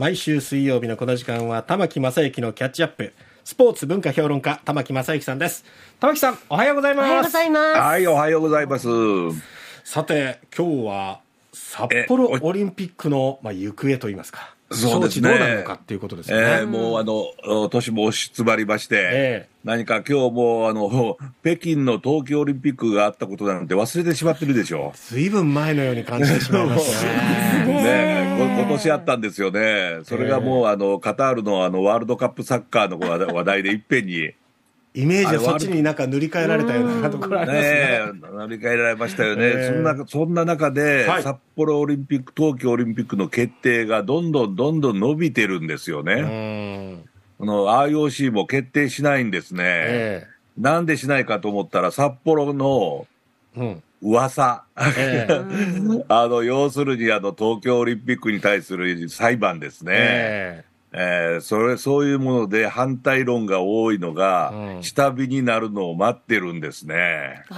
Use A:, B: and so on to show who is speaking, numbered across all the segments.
A: 毎週水曜日のこの時間は玉木正之のキャッチアップ。スポーツ文化評論家玉木正之さんです。玉木さんおはようございます。
B: おはようございます。
C: はいおはようございます。
A: さて今日は札幌オリンピックの、まあ、行方といいますか
C: そうですね。
A: どうなるのかっていうことですよね、
C: えー、もうあの年も押し詰まりまして、
A: えー
C: 何か今日もあの 北京の冬季オリンピックがあったことなんて忘れてしまってるでしょ。
A: ずいぶん前のように感じてしまいましたね
C: ねこ今年あったんですよね、それがもうあのカタールのあのワールドカップサッカーの話題話題でいっぺんに、
A: イメージはそっちになんか塗り替えられたようなところありますね。
C: ね、乗り換えられましたよね、
A: えー。
C: そんなそんな中で、
A: はい。
C: 札幌オリンピック、冬季オリンピックの決定がどんどんどんどん伸びてるんですよ
A: う
C: ね、
A: ん。
C: この IOC も決定しないんですね。
A: え
C: なんでしないかと思ったら、札幌の
A: えうん。
C: 噂、
A: ええ。
C: あの要するにあの東京オリンピックに対する裁判ですね、
A: え
C: えーそれそういうもので反対論が多いのが、
A: うん。
C: 下火になるのを待ってるんですね。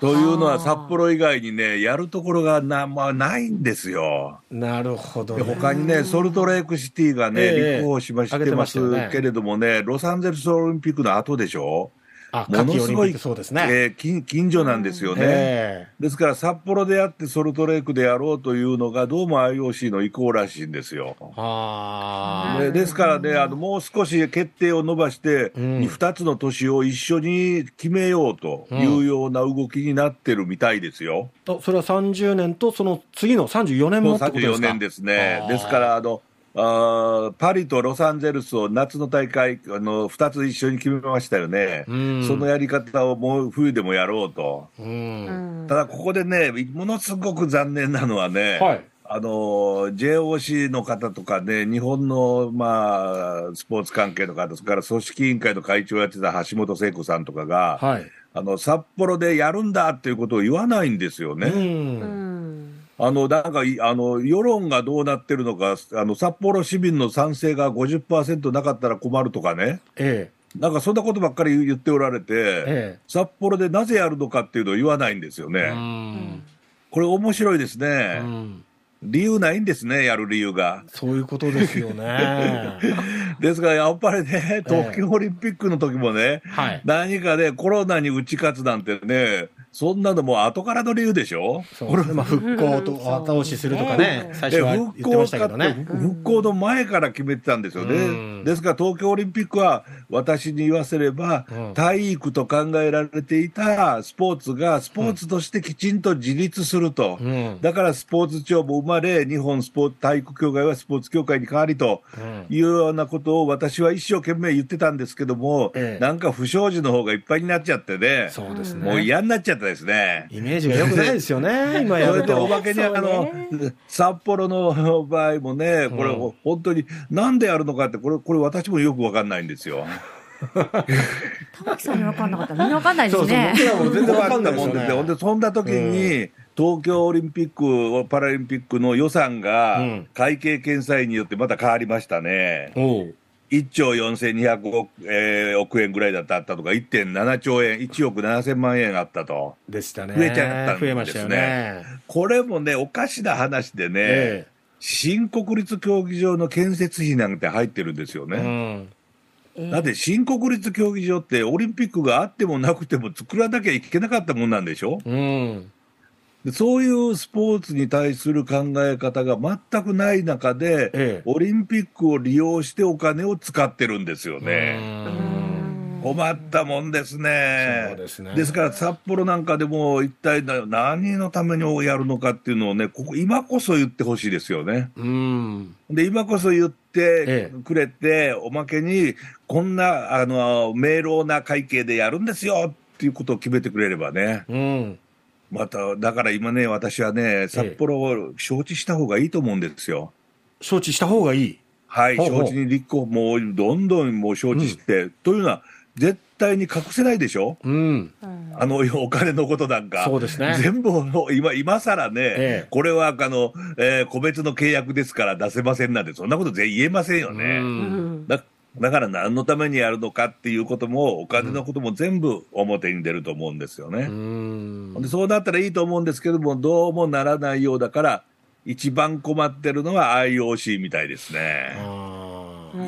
C: というのは、札幌以外にね、やるところがな,、まあ、ないんですよ。
A: なるほど、ね、
C: で他にね、ソルトレークシティがね、
A: ええ。
C: 立候補しまし
A: てま
C: すけれどもね、ロサンゼルスオリンピックの後でしょ、
A: あ
C: ものすごい
A: そうですね、
C: えー近近所なんですよね。
A: え
C: ですから、札幌であってソルトレークでやろうというのが、どうも IOC の意向らしいんですよ。
A: えはあ
C: でですからね、あのもう少し決定を伸ばして、
A: うん。
C: 2つの都市を一緒に決めようというような動きになってるみたいですよ。
A: とそれは30年とその次の34年もってことです
C: 34
A: か
C: 年ですね。ですからあのあーパリとロサンゼルスを夏の大会あの2つ一緒に決めましたよね、
A: うん。
C: そのやり方をもう冬でもやろうと、
A: うん、
C: ただここでね、ものすごく残念なのはね、
A: はい。
C: あの JOC の方とかね、日本の、まあ、スポーツ関係の方、それから組織委員会の会長をやってた橋本聖子さんとかが、
A: はい。
C: あの札幌でやるんだっていうことを言わないんですよね。
A: うん。
B: うん
C: あの、なんかい、あの、世論がどうなってるのか、あの、札幌市民の賛成が50%なかったら困るとかね、
A: え
C: なんかそんなことばっかり言っておられて、
A: ええ。
C: 札幌でなぜやるのかっていうのを言わないんですよ
A: え
C: ね。
A: うん。
C: これ面白いです
A: う
C: ね。
A: ん。
C: 理由ないんですね、やる理由が。
A: そういうことですよね。
C: ですから、やっぱりね、東京オリンピックの時もね、
A: はい。
C: 何かね、コロナに打ち勝つなんてね、そんなのもう後からの理由でしょ？
A: そうですね、まあ、復興と後押しするとかね、最初
C: で
A: は言ってま
C: 復興
A: したけどね。
C: 復復興の前から決めてたんですよね、
A: うん。
C: ですから東京オリンピックは私に言わせれば、
A: うん。
C: 体育と考えられていたスポーツがスポーツとしてきちんと自立すると、
A: うん。
C: だからスポーツ庁も生まれ、日本スポーツ体育協会はスポーツ協会に変わりと
A: うん。
C: いうようなことを私は一生懸命言ってたんですけども、
A: ええ
C: なんか不祥事の方がいっぱいになっちゃってね、
A: そうですね。
C: もう嫌になっちゃったですね。
A: イメージが良くないですよね、今や
C: それ
A: ると。
C: でおまけにあの、札幌の場合もね、これ、
A: うん
C: 本当になんでやるのかって、これ、これ私もよくわかんないんですよ。
B: 玉木さんに分かんなかったらみんな分かんないで
A: そうそう、
B: すね
A: 僕らも全然わかんない
C: もんですよ。ほん
A: ね。
C: で、そんな時に、東京オリンピック、パラリンピックの予算が
A: うん
C: 会計検査院によってまた変わりましたね。
A: おう
C: 1兆4200億,、えー億円ぐらいだったとか、1.7兆円、1億7000万円あったと。
A: でしたね。
C: 増えちゃったんですね
A: 増えましたよね。
C: これもね、おかしな話でね、
A: え
C: 新国立競技場の建設費なんて入ってるんですよ
A: え。う
C: ね。
A: ん。
B: え
C: だって新国立競技場ってオリンピックがあってもなくても作らなきゃいけなかったもんなんでしょ？
A: うん。
C: でそういうスポーツに対する考え方が全くない中で、
A: ええ
C: オリンピックを利用してお金を使ってるんですよね。
A: うん
C: 困ったもんですね。
A: ですね
C: ですから札幌なんかでも一体な何のためにやるのかっていうのをね、ここ今こそ言ってほしいですよね。
A: うん。
C: で、今こそ言って
A: ええ
C: くれて、おまけに、こんな、あの、明朗な会計でやるんですよっていうことを決めてくれればね。
A: うん。
C: また、だから今ね、私はね、札幌を承知した方がいいと思うんですよ。
A: 承知した方がいい？
C: はい、
A: ほうほう。
C: 承知に立候補、もうどんどんもう承知して、というのは、絶対に隠せないでしょ？
A: うん。
B: うん。
C: あのお金のことなんか、
A: そうですね。
C: 全部今今更ね、
A: ええ。
C: これはあの、えー個別の契約ですから出せませんなんて、そんなこと全然言えませんよね。
A: うん。
C: だだから何のためにやるのかっていうことも、お金のことも全部表に出ると思うんですよね。
A: うん
C: でそうなったらいいと思うんですけども、どうもならないようだから、一番困ってるのは IOC みたいですね。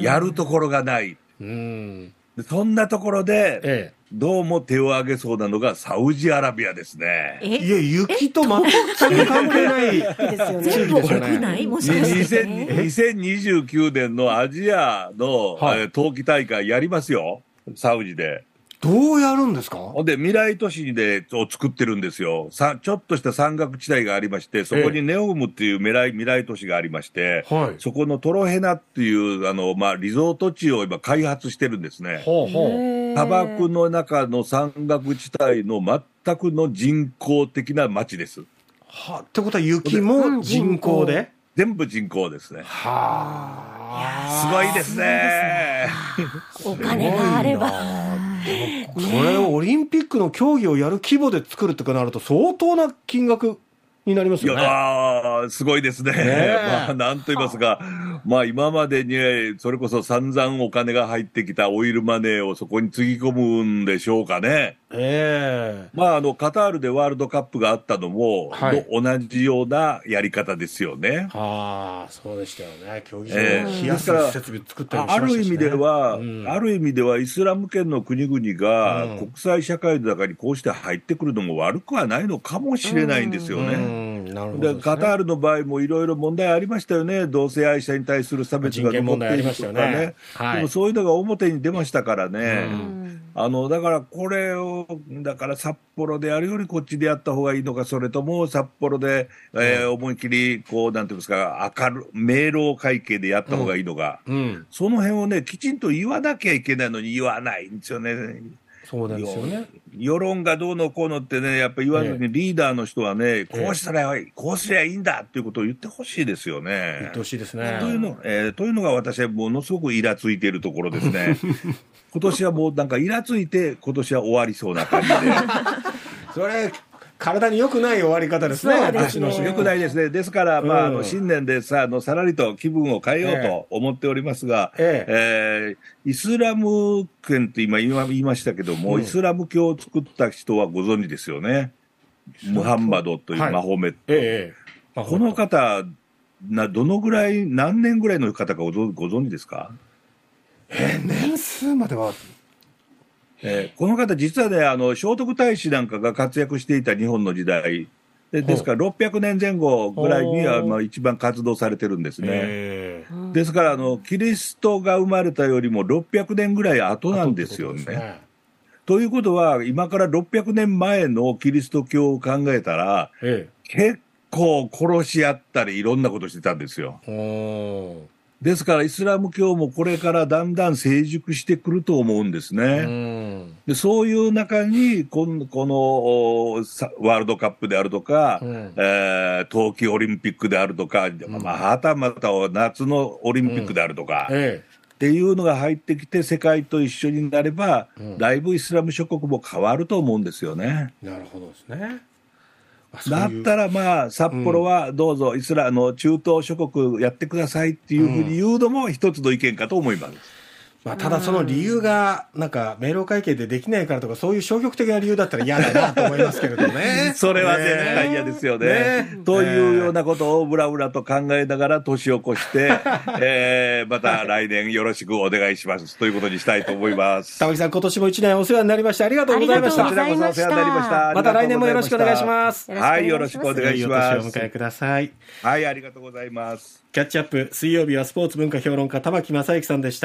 C: やるところがない。
A: うん。
C: でそんなところで、
A: え
C: どうも手を挙げそうなのがサウジアラビアですね。
A: え？い
B: え
A: や、雪と全く関係ない。
B: ですよね。
A: 地域ですよね
B: 国内？もし
C: に
B: かして、
C: 2000
B: ね。
C: 2029年のアジアの、
A: はい
C: えー冬季大会やりますよ。サウジで。
A: どうやるんですか？
C: ほんで、未来都市で、を作ってるんですよ。さ、ちょっとした山岳地帯がありまして、そこにネオムっていう未来、未来都市がありまして、
A: はい。
C: そこのトロヘナっていう、あの、まあ、リゾート地を今開発してるんですね。
A: ほうほう。
C: 砂漠の中の山岳地帯の全くの人工的な街です。
A: はってことは雪も人工で？
C: 全部人工ですね。
A: はあ。
C: すごいですね。
B: お金があれば。
A: これをオリンピックの競技をやる規模で作るとかなると相当な金額になります
C: いや
A: よね。
C: ーすごいですね。
A: え
C: まあ、なんと言いますか、まあ、今までに、それこそ散々お金が入ってきたオイルマネーをそこにつぎ込むんでしょうかね。
A: ええ。
C: まあ、あの、カタールでワールドカップがあったのも、
A: はい。
C: と同じようなやり方ですよね。
A: はあ、そうでしたよね。競技場
C: え
A: を
B: え
A: 冷やす設備作ったりもし
C: あ
A: ましね、
C: る意味では、
A: うん。
C: ある意味ではイスラム圏の国々が
A: うん。
C: 国際社会の中にこうして入ってくるのも悪くはないのかもしれないんですよね。
A: うん。なるほど
C: でカタールの場合もいろいろ問題ありましたよね、同性愛者に対する差別が残っているとか
A: はい。
C: でもそういうのが表に出ましたからね、
A: うん
C: あのだからこれを、だから札幌でやるよりこっちでやった方がいいのか、それとも札幌で、えー思いっきりこう、なんていうんですか、明る明朗会計でやった方がいいのか、
A: うん、
C: その辺をね、きちんと言わなきゃいけないのに言わないんですよね。
A: そうですよね。
C: 世論がどうのこうのってね、やっぱ言わずにリーダーの人はね、こうしたらいい、こうすりゃいいんだっていうことを言ってほしいですよ
A: 言
C: ね
A: って。ほしいですね。
C: というの、えーというのが私はものすごくイラついているところですね。今年はもうなんかイラついて、今年は終わりそうな感じで。
A: それ、体に良くない終わり方ですね。
B: そうですね。
A: 足の仕
C: よくないですね。ですから、まあ、あ
A: うん
C: の、新年でさ、あの、さらりと気分を変えようと思っておりますが、
A: え
C: え。ーイスラム圏って今今言いましたけども、
A: うん。
C: イスラム教を作った人はご存知ですよね。ムハンマドという
A: はい。
C: マホメット。
A: ええ
C: この方、な、どのぐらい、何年ぐらいの方かご存ご存知ですか？
A: えー年数までは、
C: えーこの方、実はね、あの、聖徳太子なんかが活躍していた日本の時代、でですから600年前後ぐらいにあの一番活動されてるんですね。
A: ええ
C: ですからあの、キリストが生まれたよりも600年ぐらい後なんですよね。
A: とね
C: ということは、今から600年前のキリスト教を考えたら、
A: え
C: 結構殺し合ったりいろんなことしてたんですよ。ですからイスラム教もこれからだんだん成熟してくると思うんです
A: う
C: ね。
A: ん
C: でそういう中にこん、このワールドカップであるとか、
A: うん
C: えー冬季オリンピックであるとか、まあ、はたまた夏のオリンピックであるとか、
A: え
C: っていうのが入ってきて世界と一緒になれば、
A: うん
C: だいぶイスラム諸国も変わると思うんですよね。
A: えなるほどですね。
C: だったらまあ、札幌はどうぞイスラあの中東諸国やってくださいっていうふうに言うのも一つの意見かと思います。
A: まあ、ただその理由が、なんか、明朗会計でできないからとか、そういう消極的な理由だったら嫌だなと思いますけれどね。
C: それは
A: ね
C: 絶対嫌ですよね。
A: ね
C: というようなことをぶらぶらと考えながら年を越して、えーまた来年よろしくお願いします ということにしたいと思います。
A: 玉木さん、今年も一年お世話になりましてありがとうございました。
B: ありがとうございました
C: こちらこそお世話になりました。
A: また来年もよろしくお願いします。
C: はい、よろしくお願いしま
A: 良いお。迎えください。
C: はい、ありがとうございます。
A: キャッチアップ、水曜日はスポーツ文化評論家、玉木正之さんでした。